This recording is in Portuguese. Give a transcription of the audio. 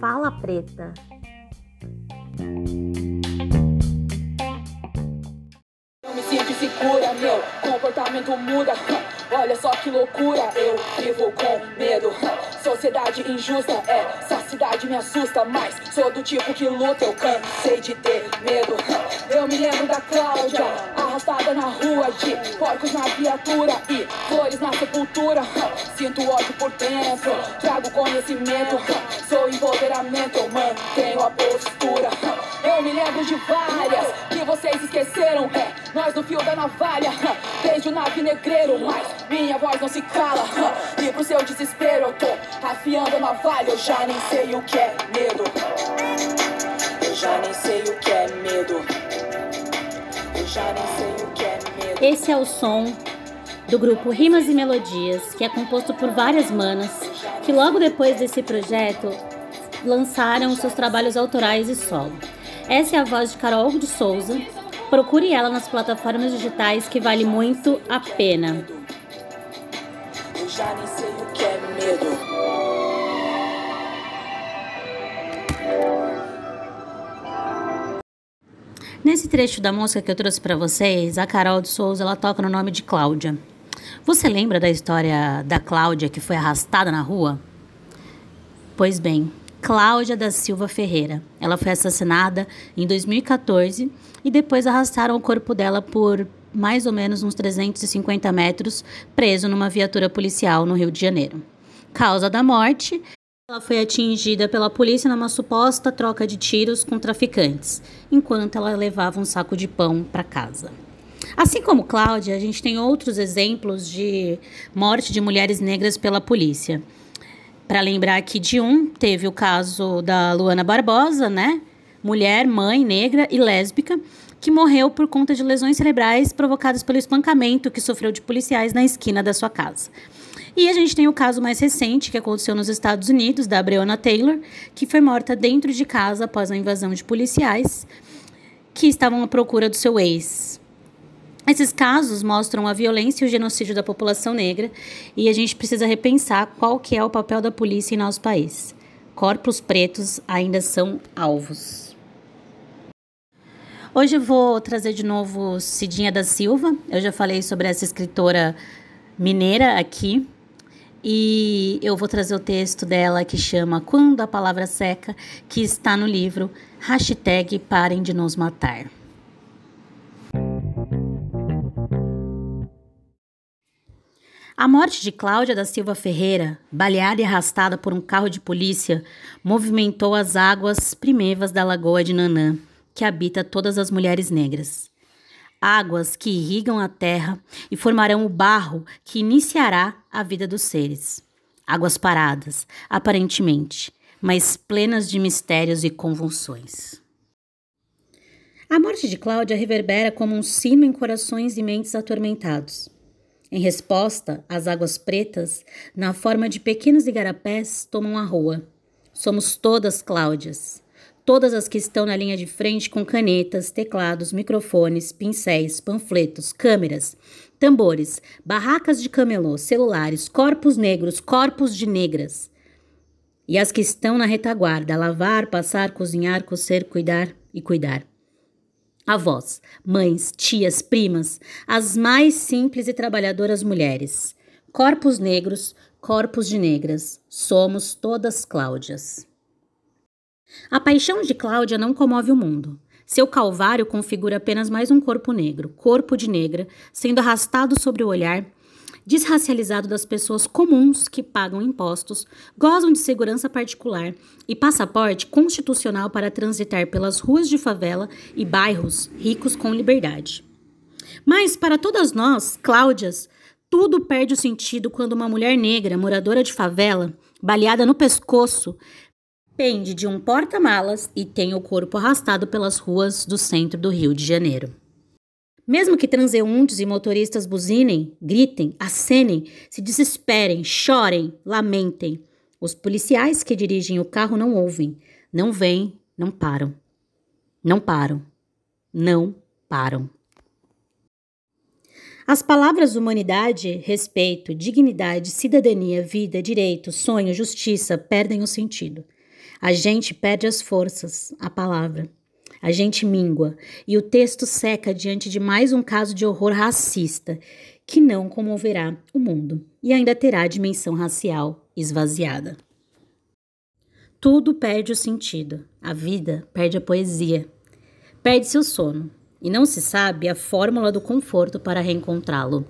Fala preta. Eu me sinto insegura, meu comportamento muda. Olha só que loucura, eu vivo com medo. Sociedade injusta, é, essa cidade me assusta, mas sou do tipo que luta, eu cansei de ter medo. Eu me lembro da Cláudia, arrastada na rua, de porcos na viatura e flores na sepultura. Sinto ódio por dentro, trago conhecimento, sou empoderamento, mantenho a postura. Eu me lembro de várias que vocês esqueceram, é, nós no fio da navalha, desde o nave negreiro, mas minha voz não se cala. E pro seu desespero eu tô afiando a navalha, eu já nem sei o que é medo. Eu já nem sei o que é medo. Esse é o som do grupo Rimas e Melodias, que é composto por várias manas, que logo depois desse projeto lançaram seus trabalhos autorais e solo. Essa é a voz de Carol de Souza. Procure ela nas plataformas digitais que vale muito a pena. Eu já nem sei o que é medo. Nesse trecho da música que eu trouxe para vocês, a Carol de Souza ela toca no nome de Cláudia. Você lembra da história da Cláudia que foi arrastada na rua? Pois bem, Cláudia da Silva Ferreira. Ela foi assassinada em 2014 e depois arrastaram o corpo dela por mais ou menos uns 350 metros, preso numa viatura policial no Rio de Janeiro. Causa da morte: ela foi atingida pela polícia numa suposta troca de tiros com traficantes, enquanto ela levava um saco de pão para casa. Assim como Cláudia, a gente tem outros exemplos de morte de mulheres negras pela polícia. Para lembrar que de um teve o caso da Luana Barbosa, né? Mulher, mãe, negra e lésbica, que morreu por conta de lesões cerebrais provocadas pelo espancamento que sofreu de policiais na esquina da sua casa. E a gente tem o caso mais recente que aconteceu nos Estados Unidos, da Breonna Taylor, que foi morta dentro de casa após a invasão de policiais que estavam à procura do seu ex. Esses casos mostram a violência e o genocídio da população negra e a gente precisa repensar qual que é o papel da polícia em nosso país. Corpos pretos ainda são alvos. Hoje eu vou trazer de novo Cidinha da Silva. Eu já falei sobre essa escritora mineira aqui. E eu vou trazer o texto dela que chama Quando a Palavra Seca, que está no livro Hashtag Parem de Nos Matar. A morte de Cláudia da Silva Ferreira, baleada e arrastada por um carro de polícia, movimentou as águas primevas da Lagoa de Nanã, que habita todas as mulheres negras. Águas que irrigam a terra e formarão o barro que iniciará a vida dos seres. Águas paradas, aparentemente, mas plenas de mistérios e convulsões. A morte de Cláudia reverbera como um sino em corações e mentes atormentados. Em resposta, as águas pretas, na forma de pequenos igarapés, tomam a rua. Somos todas Cláudias. Todas as que estão na linha de frente com canetas, teclados, microfones, pincéis, panfletos, câmeras, tambores, barracas de camelô, celulares, corpos negros, corpos de negras. E as que estão na retaguarda, lavar, passar, cozinhar, cocer, cuidar e cuidar avós, mães, tias, primas, as mais simples e trabalhadoras mulheres. Corpos negros, corpos de negras, somos todas Cláudias. A paixão de Cláudia não comove o mundo. Seu calvário configura apenas mais um corpo negro, corpo de negra, sendo arrastado sobre o olhar desracializado das pessoas comuns que pagam impostos, gozam de segurança particular e passaporte constitucional para transitar pelas ruas de favela e bairros ricos com liberdade. Mas para todas nós, Cláudias, tudo perde o sentido quando uma mulher negra, moradora de favela, baleada no pescoço, pende de um porta-malas e tem o corpo arrastado pelas ruas do centro do Rio de Janeiro. Mesmo que transeuntes e motoristas buzinem, gritem, acenem, se desesperem, chorem, lamentem, os policiais que dirigem o carro não ouvem, não veem, não param. Não param. Não param. As palavras humanidade, respeito, dignidade, cidadania, vida, direito, sonho, justiça perdem o sentido. A gente perde as forças, a palavra. A gente mingua e o texto seca diante de mais um caso de horror racista que não comoverá o mundo e ainda terá a dimensão racial esvaziada. Tudo perde o sentido, a vida perde a poesia, perde-se o sono, e não se sabe a fórmula do conforto para reencontrá-lo.